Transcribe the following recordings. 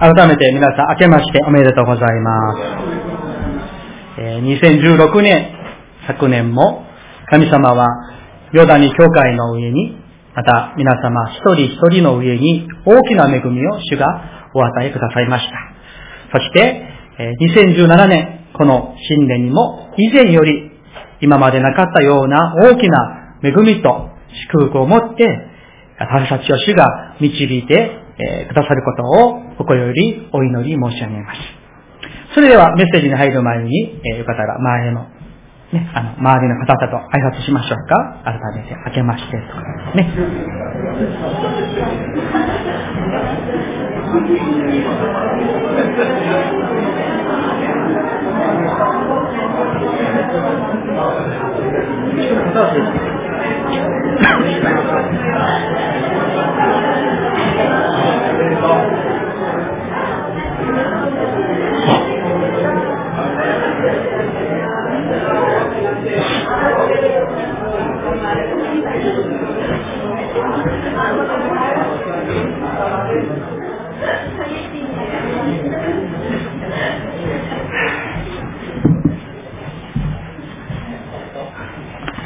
改めて皆さん明けましておめでとうございます。え、2016年、昨年も神様はヨダニ教会の上に、また皆様一人一人の上に大きな恵みを主がお与えくださいました。そして、2017年、この新年にも以前より今までなかったような大きな恵みと祝福を持って私たちを主が導いて、えくださることを心よりお祈り申し上げます。それではメッセージに入る前に、えよかったら前の、ね、あの、周りの方々と挨拶しましょうか。改めて、明けましてとか、ね。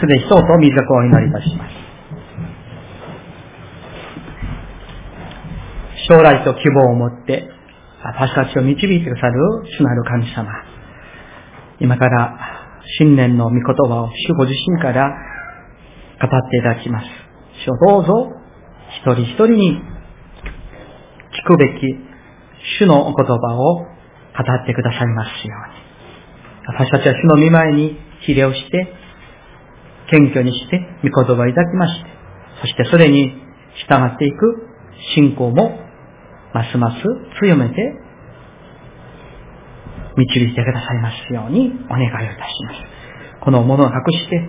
すでにそうと水をお祈りいたします。将来と希望を持って私たちを導いてくださる主なる神様。今から新年の御言葉を主ご自身から語っていただきます。主をどうぞ一人一人に聞くべき主のお言葉を語ってくださいますように。私たちは主の見舞いに比例をして謙虚にして御言葉をいただきまして、そしてそれに従っていく信仰もますます強めて導いてくださいますようにお願いをいたします。このものを隠して、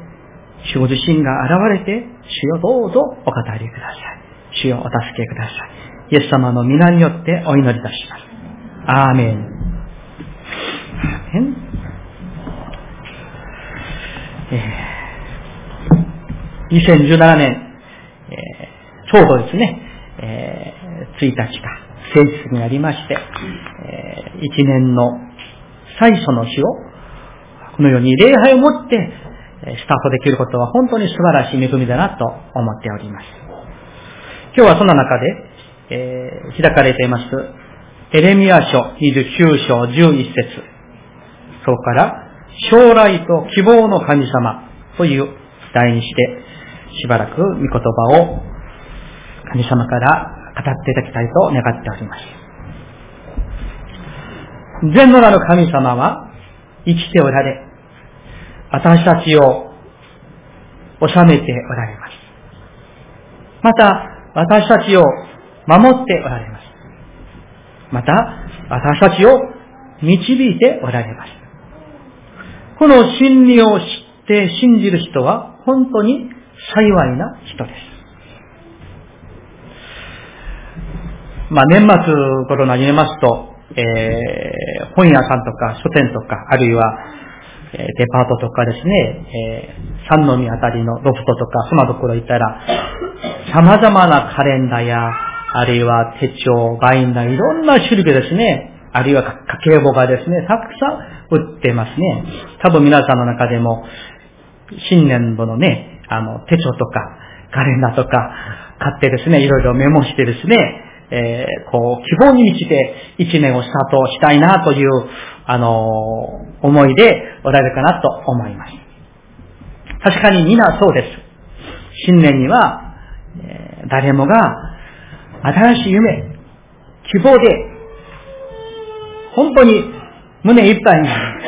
主ご自身が現れて、主よどうぞお語りください。主よお助けください。イエス様の皆によってお祈りいたします。アーメン。えー2017年、えー、ちょうどですね、えー、1日か、聖日になりまして、えー、1年の最初の日を、このように礼拝を持って、スタートできることは本当に素晴らしい恵みだなと思っております。今日はその中で、えー、開かれています、エレミア書29章11節そこから、将来と希望の神様という題にして、しばらく御言葉を神様から語っていただきたいと願っております。全能なる神様は生きておられ、私たちを治めておられます。また、私たちを守っておられます。また、私たちを導いておられます。この真理を知って信じる人は本当に幸いな人です。まあ、年末頃になりますと、えー、本屋さんとか書店とか、あるいは、えー、デパートとかですね、えー、三宮あたりのロフトとか、そんなところ行ったら、様々なカレンダーや、あるいは手帳、バインダー、いろんな種類でですね、あるいは家計簿がですね、たくさん売ってますね。多分皆さんの中でも、新年度のね、あの、手帳とか、カレンダーとか買ってですね、いろいろメモしてですね、えー、こう、希望に満ちて一年をスタートしたいなという、あのー、思いでおられるかなと思います。確かに皆そうです。新年には、えー、誰もが新しい夢、希望で、本当に胸いっぱいになる。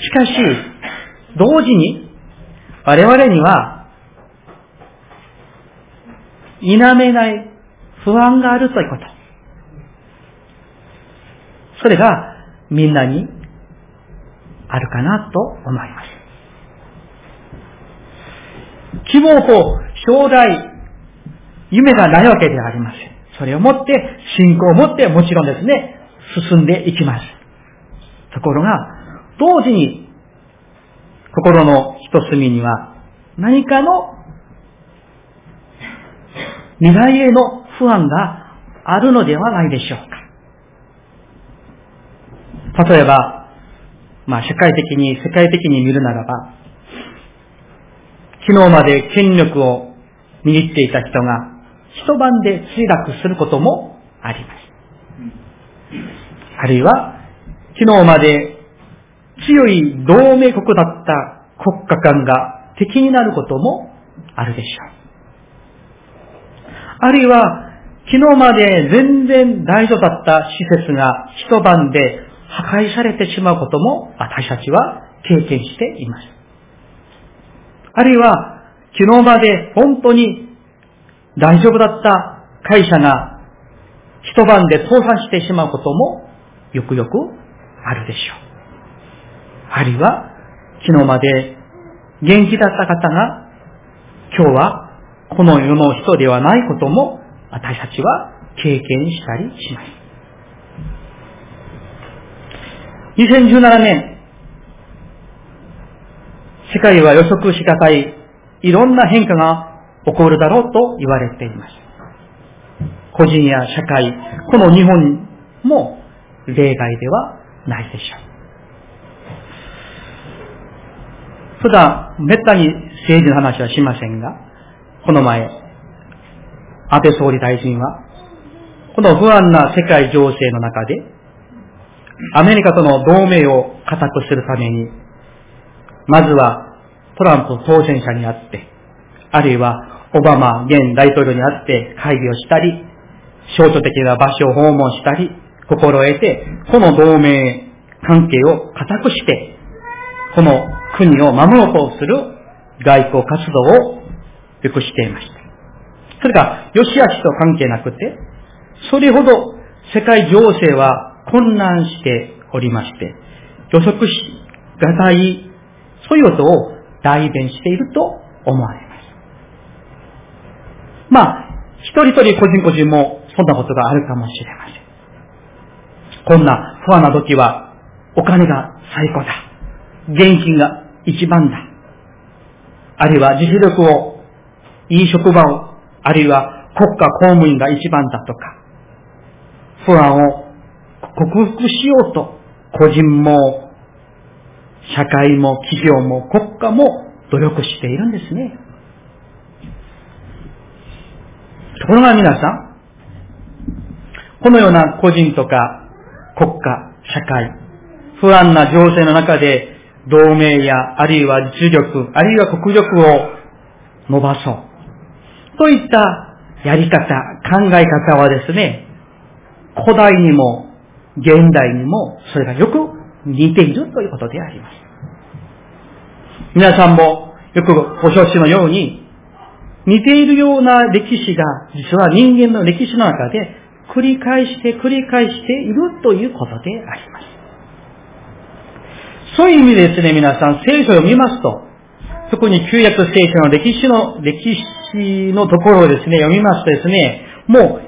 しかし、同時に我々には、否めない不安があるということ。それがみんなにあるかなと思います。希望と将来、夢がないわけではありません。それをもって、信仰を持ってもちろんですね、進んでいきます。ところが、同時に心の一隅には何かの未来への不安があるのではないでしょうか。例えば、まあ社会的に、世界的に見るならば、昨日まで権力を握っていた人が一晩で墜落することもあります。あるいは、昨日まで強い同盟国だった国家間が敵になることもあるでしょう。あるいは、昨日まで全然大丈夫だった施設が一晩で破壊されてしまうことも私たちは経験しています。あるいは、昨日まで本当に大丈夫だった会社が一晩で倒産してしまうこともよくよくあるでしょう。あるいは、昨日まで元気だった方が今日はこの世の人ではないことも私たちは経験したりします。2017年、世界は予測しがたいいろんな変化が起こるだろうと言われています。個人や社会、この日本も例外ではないでしょう。普段、めったに政治の話はしませんが、この前、安倍総理大臣は、この不安な世界情勢の中で、アメリカとの同盟を固くするために、まずはトランプ当選者に会って、あるいはオバマ現大統領に会って会議をしたり、象徴的な場所を訪問したり、心得て、この同盟関係を固くして、この国を守ろうとする外交活動をよくしていました。それが、良し悪しと関係なくて、それほど世界情勢は混乱しておりまして、予測しがたい、そういうことを代弁していると思われます。まあ、一人一人個人個人もそんなことがあるかもしれません。こんな不安な時は、お金が最高だ。現金が一番だ。あるいは実力を、いい職場を、あるいは国家公務員が一番だとか、不安を克服しようと、個人も、社会も企業も国家も努力しているんですね。ところが皆さん、このような個人とか国家、社会、不安な情勢の中で同盟や、あるいは重力、あるいは国力を伸ばそう。といったやり方、考え方はですね、古代にも現代にもそれがよく似ているということであります。皆さんもよくご承知のように、似ているような歴史が実は人間の歴史の中で繰り返して繰り返しているということであります。そういう意味でですね、皆さん、聖書を見ますと、特に旧約聖書の歴史の、歴史のところをですね、読みますとですね、も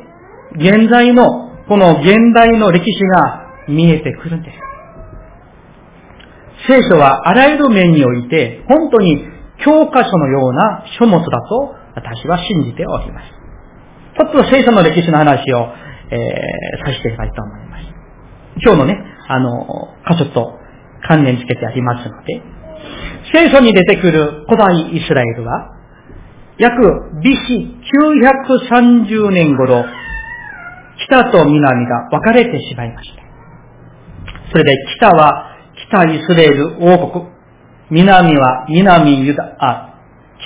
う、現在の、この現代の歴史が見えてくるんです。聖書はあらゆる面において、本当に教科書のような書物だと私は信じております。ちょっと聖書の歴史の話を、えー、させていきたいと思います。今日のね、あの、箇所と関連付けてありますので、聖書に出てくる古代イスラエルは、約 BC 930年頃、北と南が分かれてしまいました。それで北は北イスラエル王国、南は南ユダ、あ、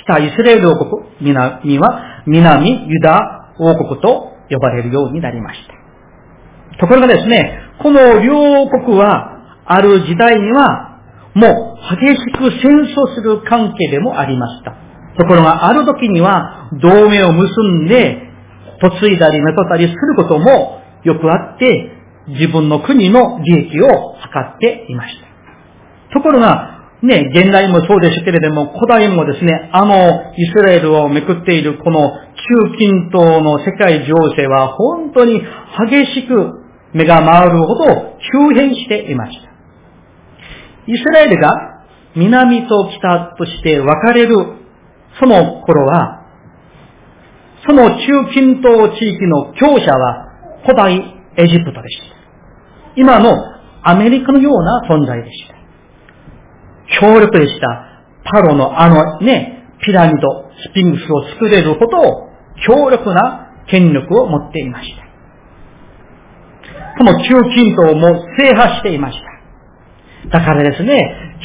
北イスラエル王国、南は南ユダ王国と呼ばれるようになりました。ところがですね、この両国はある時代には、もう激しく戦争する関係でもありました。ところがある時には同盟を結んで、嫁いだりめとったりすることもよくあって、自分の国の利益を図っていました。ところが、ね、現代もそうですけれども、古代もですね、あのイスラエルをめくっているこの中近東の世界情勢は本当に激しく目が回るほど急変していました。イスラエルが南と北として分かれるその頃は、その中近東地域の強者は古代エジプトでした。今のアメリカのような存在でした。強力でした。パロのあのね、ピラミッド、スピングスを作れるほど強力な権力を持っていました。この中近東も制覇していました。だからですね、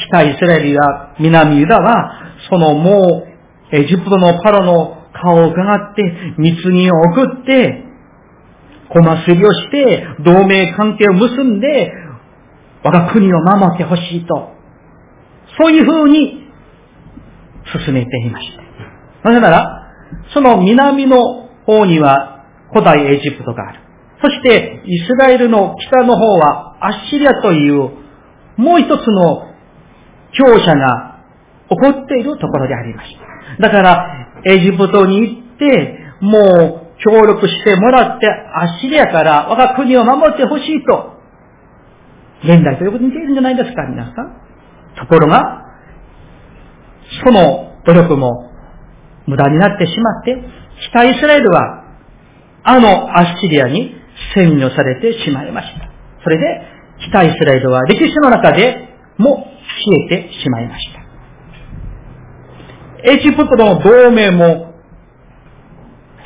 北イスラエルや南ユダは、そのもう、エジプトのパロの顔を伺って、密議を送って、小祭りをして、同盟関係を結んで、我が国を守ってほしいと、そういうふうに進めていました。なぜなら、その南の方には古代エジプトがある。そして、イスラエルの北の方はアッシリアという、もう一つの強者が起こっているところでありました。だから、エジプトに行って、もう協力してもらって、アッシリアから我が国を守ってほしいと、現代ということに似ているんじゃないですか、皆さん。ところが、その努力も無駄になってしまって、北イスラエルは、あのアッシリアに占領されてしまいました。それで、北イスラエルは歴史の中でも消えてしまいました。エジプトの同盟も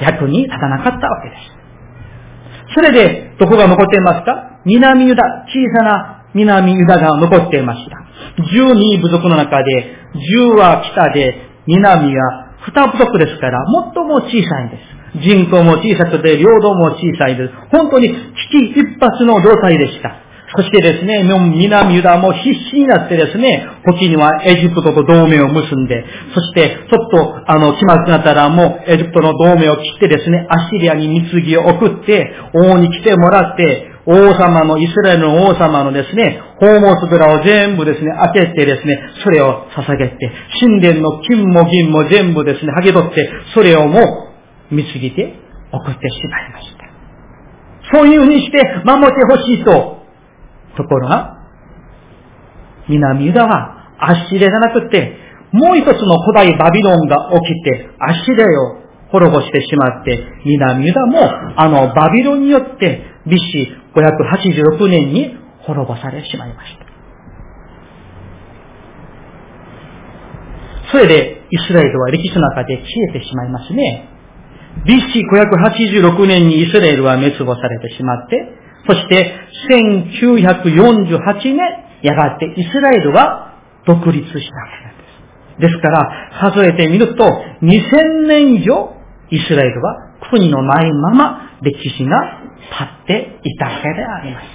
役に立たなかったわけです。それで、どこが残っていますか？南ユダ、小さな南ユダが残っていました。12部族の中で、10は北で、南は2部族ですから、最も小さいんです。人口も小さくて、領土も小さいです。本当に危機一髪の状態でした。そしてですね、南ユダも必死になってですね、時にはエジプトと同盟を結んで、そしてちょっとあの、気まずくなったらもうエジプトの同盟を切ってですね、アッシリアに貢ぎを送って、王に来てもらって、王様の、イスラエルの王様のですね、宝物蔵を全部ですね、開けてですね、それを捧げて、神殿の金も銀も全部ですね、剥げ取って、それをもう貢ぎて送ってしまいました。そういうふうにして守ってほしいとところが、南ユダはアッシリアじゃなくて、もう一つの古代バビロンが起きて、アッシリアを滅ぼしてしまって、南ユダもあのバビロンによって、BC 586年に滅ぼされてしまいました。それで、イスラエルは歴史の中で消えてしまいますね。BC586 年にイスラエルは滅亡されてしまって、そして1948年、やがてイスラエルは独立したわけなんです。ですから、数えてみると、2000年以上、イスラエルは国のないまま歴史が立っていたわけであります。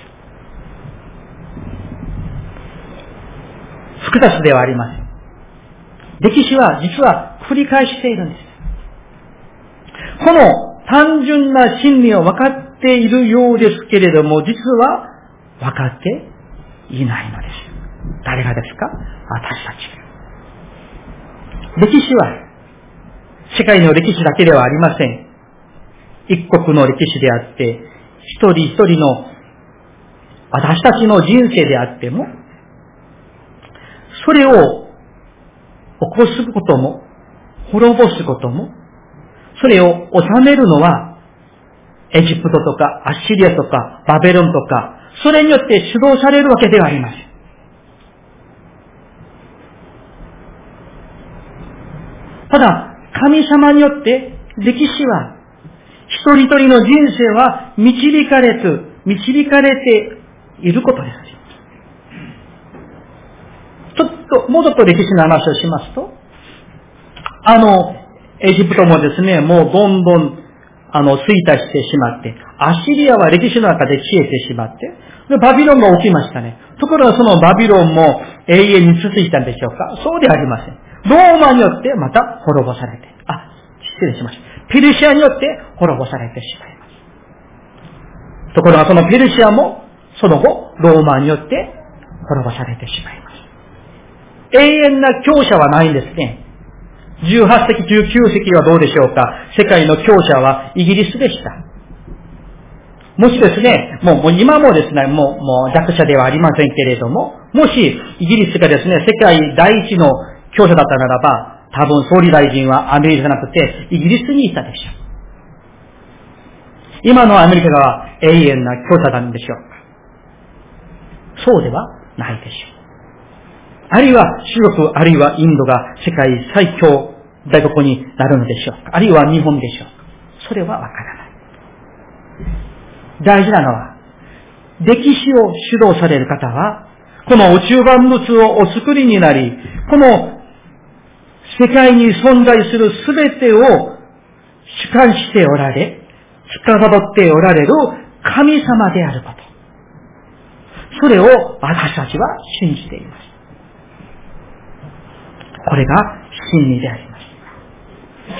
複雑ではありません。歴史は実は繰り返しているんです。この単純な真理を分かっているようですけれども、実は分かっていないのです。誰がですか？私たち。歴史は、世界の歴史だけではありません。一国の歴史であって、一人一人の私たちの人生であっても、それを起こすことも、滅ぼすことも、それを収めるのは、エジプトとか、アッシリアとか、バベロンとか、それによって主導されるわけではありません。ただ、神様によって歴史は、一人一人の人生は導かれず、導かれていることです。ちょっと、もうちょっと歴史の話をしますと、あの、エジプトもですね、もうどんどん、あの、衰退してしまって、アッシリアは歴史の中で消えてしまって、で、バビロンが起きましたね。ところがそのバビロンも永遠に続いたんでしょうか？そうではありません。ローマによってまた滅ぼされて、あ、失礼しました。ペルシアによって滅ぼされてしまいます。ところがそのペルシアも、その後、ローマによって滅ぼされてしまいます。永遠な強者はないんですね。18世紀、19世紀はどうでしょうか？世界の強者はイギリスでした。もしですね、もう今もですね、もうもう弱者ではありませんけれども、もしイギリスがですね、世界第一の強者だったならば、多分総理大臣はアメリカじゃなくてイギリスにいたでしょう今のアメリカが永遠な強者なんでしょうか？そうではないでしょう。あるいは中国、あるいはインドが世界最強大国になるのでしょうか？あるいは日本でしょうか？それはわからない。大事なのは、歴史を主導される方は、この宇宙万物をお作りになり、この世界に存在するすべてを主観しておられ、司っておられる神様であること。それを私たちは信じています。これが真理であります。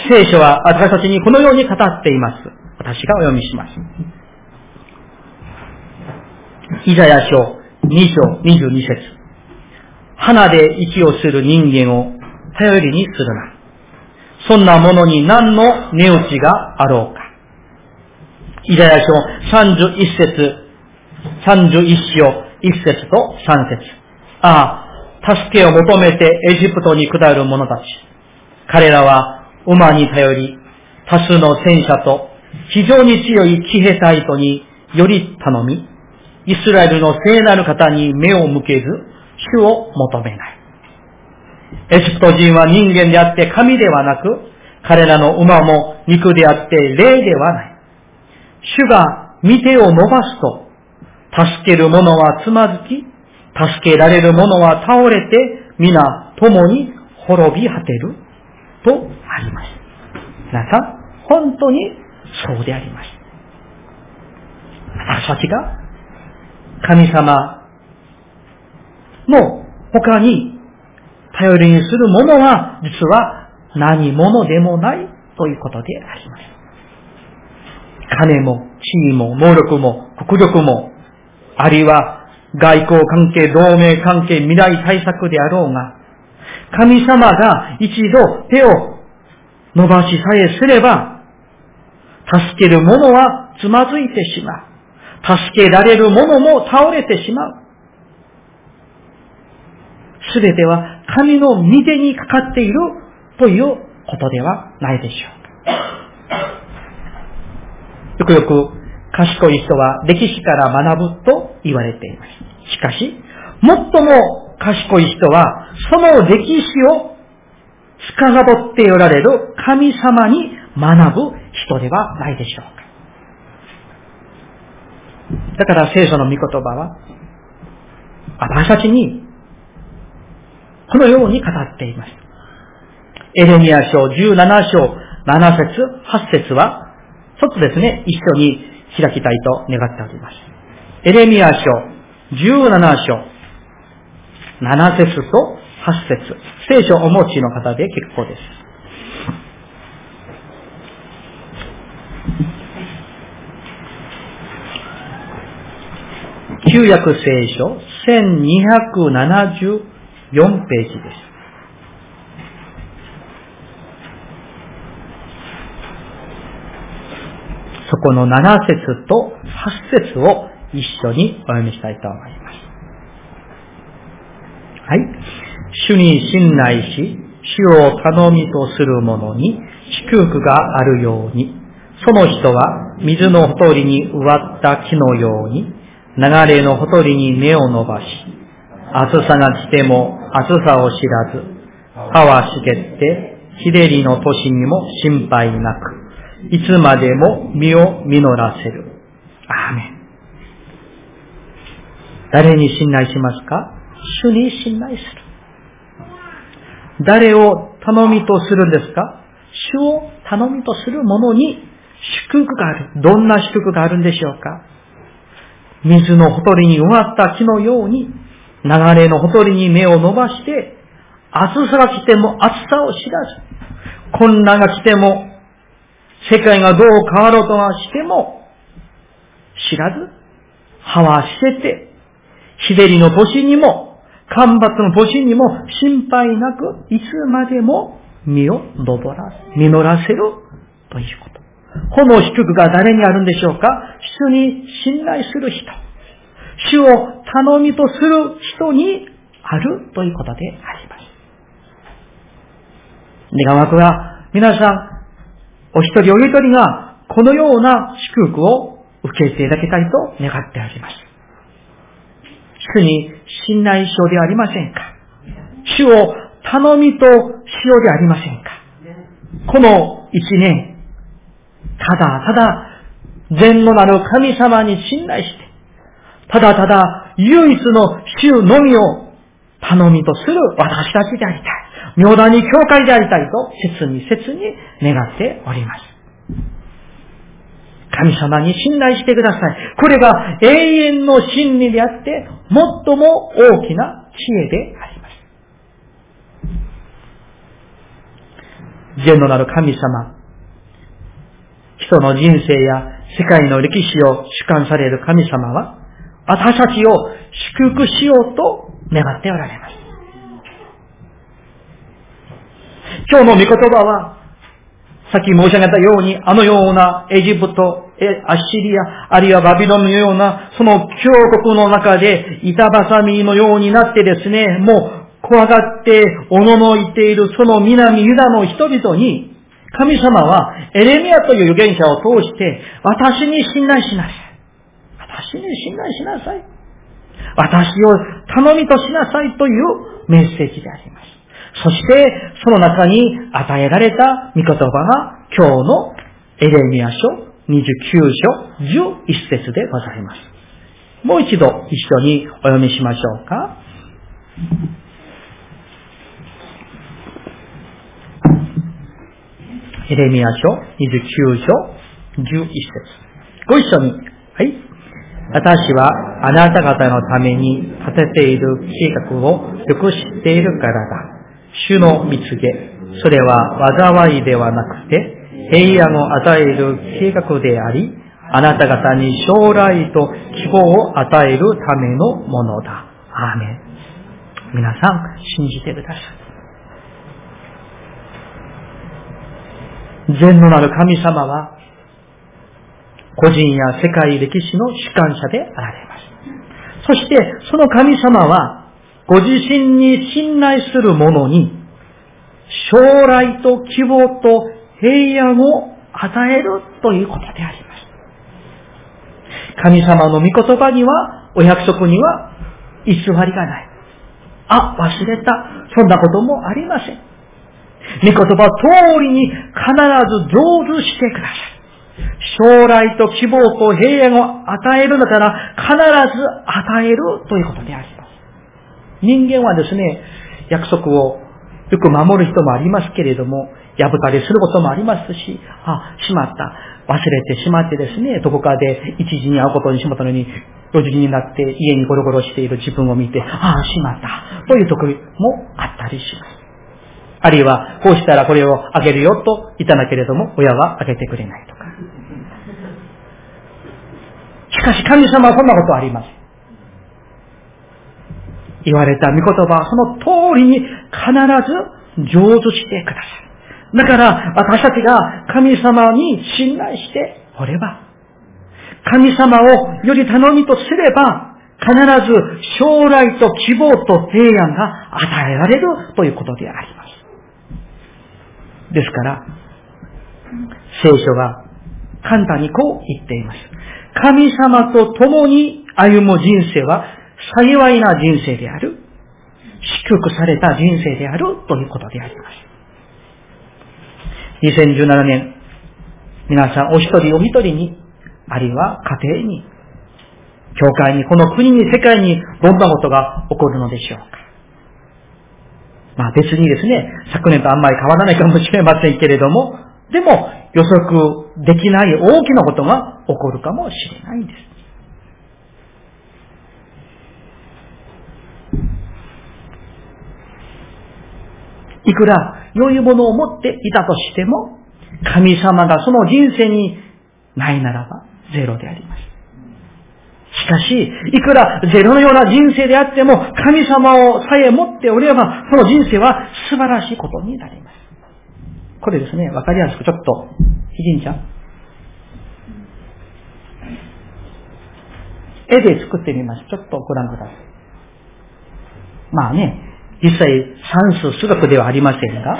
聖書は私たちにこのように語っています。私がお読みします。イザヤ書2章22節花で息をする人間を頼りにするな。そんなものに何の値打ちがあろうか。イザヤ書31節、31章1節と3節ああ、助けを求めてエジプトに下る者たち。彼らは馬に頼り、多数の戦車と非常に強い騎兵隊とにより頼み、イスラエルの聖なる方に目を向けず、主を求めない。エジプト人は人間であって神ではなく、彼らの馬も肉であって霊ではない。主が見てを伸ばすと、助ける者はつまずき、助けられる者は倒れて、皆共に滅び果てる。とあります。皆さん、本当にそうであります。私たちが神様の他に頼りにするものは実は何者でもないということであります。金も地位も能力も国力もあるいは外交関係、同盟関係、未来対策であろうが、神様が一度手を伸ばしさえすれば、助ける者はつまずいてしまう。助けられる者も倒れてしまう。すべては神の御手にかかっているということではないでしょう。よくよく賢い人は歴史から学ぶと言われています。しかし、最も賢い人は、その歴史を司っておられる神様に学ぶ人ではないでしょうか。だから聖書の御言葉は、私たちに、このように語っています。エレミア書17章7節8節は、ちょっとですね、一緒に開きたいと願っております。エレミア書17章7節と8節聖書をお持ちの方で結構です。旧約聖書1274ページです。そこの7節と8節を一緒にお読みしたいと思います。はい。主に信頼し、主を頼みとする者に祝福があるように、その人は水のほとりに植わった木のように、流れのほとりに根を伸ばし、暑さが来ても暑さを知らず、葉は茂って、日照りの年にも心配なく、いつまでも実を実らせる。アーメン。誰に信頼しますか？主に信頼する。誰を頼みとするんですか？主を頼みとする者に祝福がある。どんな祝福があるんでしょうか？水のほとりに植わった木のように、流れのほとりに目を伸ばして、暑さが来ても暑さを知らず、困難が来ても、世界がどう変わろうとはしても、知らず、葉は捨てて、日照りの年にも干ばつの年にも心配なく、いつまでも実を登ら、実らせるということ。この祝福が誰にあるんでしょうか？主に信頼する人。主を頼みとする人にあるということであります。願わくは皆さん、お一人お一人がこのような祝福を受けていただきたいと願ってあります。主に信頼しようではありませんか？主を頼みとしようでありませんか？この一年、ただただ善のなる神様に信頼して、ただただ唯一の主のみを頼みとする私たちでありたい。妙断に教会でありたいと切に切に願っております。神様に信頼してください。これが永遠の真理であって、最も大きな知恵であります。善のなる神様、人の人生や世界の歴史を主観される神様は、私たちを祝福しようと願っておられます。今日の御言葉は、さっき申し上げたように、あのようなエジプト、アッシリア、あるいはバビロンのような、その強国の中で、板挟みのようになってですね、もう怖がって、おののいているその南ユダの人々に、神様はエレミアという預言者を通して、私に信頼しなさい。私に信頼しなさい。私を頼みとしなさいというメッセージであります。そして、その中に与えられた御言葉が今日のエレミア書29章11節でございます。もう一度一緒にお読みしましょうか。エレミア書29章11節ご一緒に。はい。私はあなた方のために立てている計画をよく知っているからだ。主の蜜げ、それは災いではなくて、平安を与える計画であり、あなた方に将来と希望を与えるためのものだ。アーメン。皆さん、信じてください。善のなる神様は、個人や世界歴史の主観者であられます。そして、その神様は、ご自身に信頼する者に、将来と希望と平安を与えるということであります。神様の御言葉には、お約束には、偽りがない。あ、忘れた。そんなこともありません。御言葉通りに必ず成就してください。将来と希望と平安を与えるのなら必ず与えるということであります。人間はですね、約束をよく守る人もありますけれども、破たりすることもありますし、あ、しまった。忘れてしまってですね、どこかで一時に会うことにしまったのに、4時になって家にゴロゴロしている自分を見て、ああ、しまった。という時もあったりします。あるいは、こうしたらこれをあげるよと言ったんだけれども、親はあげてくれないとか。しかし神様はそんなことありません。言われた御言葉はその通りに必ず成就してください。だから私たちが神様に信頼しておれば、神様をより頼みとすれば、必ず将来と希望と平安が与えられるということであります。ですから、聖書は簡単にこう言っています。神様と共に歩む人生は幸いな人生である。祝福された人生であるということであります。2017年、皆さんお一人お一人に、あるいは家庭に、教会に、この国に、世界に、どんなことが起こるのでしょうか。まあ別にですね、昨年とあんまり変わらないかもしれませんけれども、でも予測できない大きなことが起こるかもしれないんです。いくら良いものを持っていたとしても、神様がその人生にないならばゼロであります。しかし、いくらゼロのような人生であっても、神様をさえ持っておれば、その人生は素晴らしいことになります。これですね、わかりやすくちょっと、ひじんちゃん。絵で作ってみます。ちょっとご覧ください。まあね、実際算数数学ではありませんが、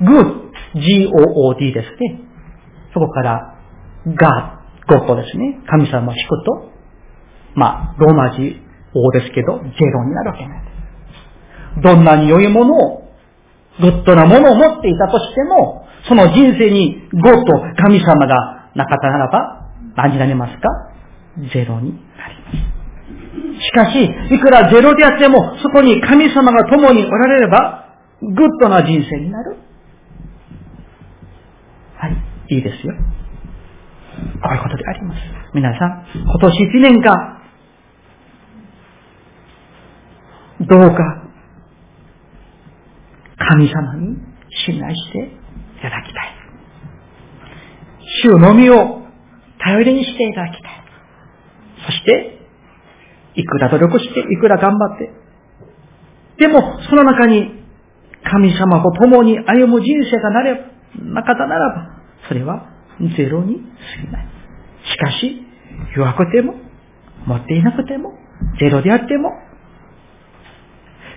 good, g-o-o-d ですね。そこからガー、ゴとですね、神様を引くと、まあ、ローマ字王ですけど、ゼロになるわけなんです。どんなに良いものを、グッドなものを持っていたとしても、その人生に God 神様がなかったならば、何になりますか？ゼロになります。しかし、いくらゼロであっても、そこに神様が共におられれば、グッドな人生になる。はい、いいですよ。こういうことであります。皆さん、今年一年間、どうか、神様に信頼していただきたい。主のみを頼りにしていただきたい。そして、いくら努力して、いくら頑張って、でも、その中に神様と共に歩む人生がなれ、なかったならば、それはゼロに過ぎない。しかし、弱くても、持っていなくても、ゼロであっても、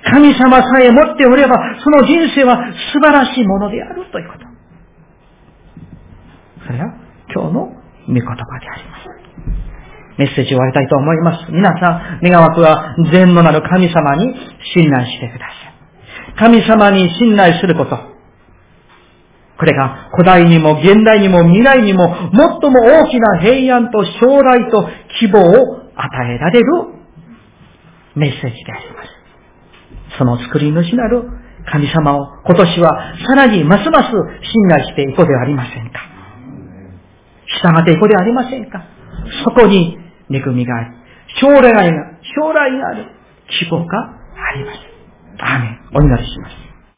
神様さえ持っておれば、その人生は素晴らしいものであるということ。それは今日の御言葉であります。メッセージを終わりたいと思います。皆さん、願わくは善のなる神様に信頼してください。神様に信頼すること。これが古代にも現代にも未来にも最も大きな平安と将来と希望を与えられるメッセージであります。その作り主なる神様を今年はさらにますます信頼していこうではありませんか。従っていこうではありませんか。そこに恵みがあり、将来が、将来がある希望があります。アーメン。お祈りします。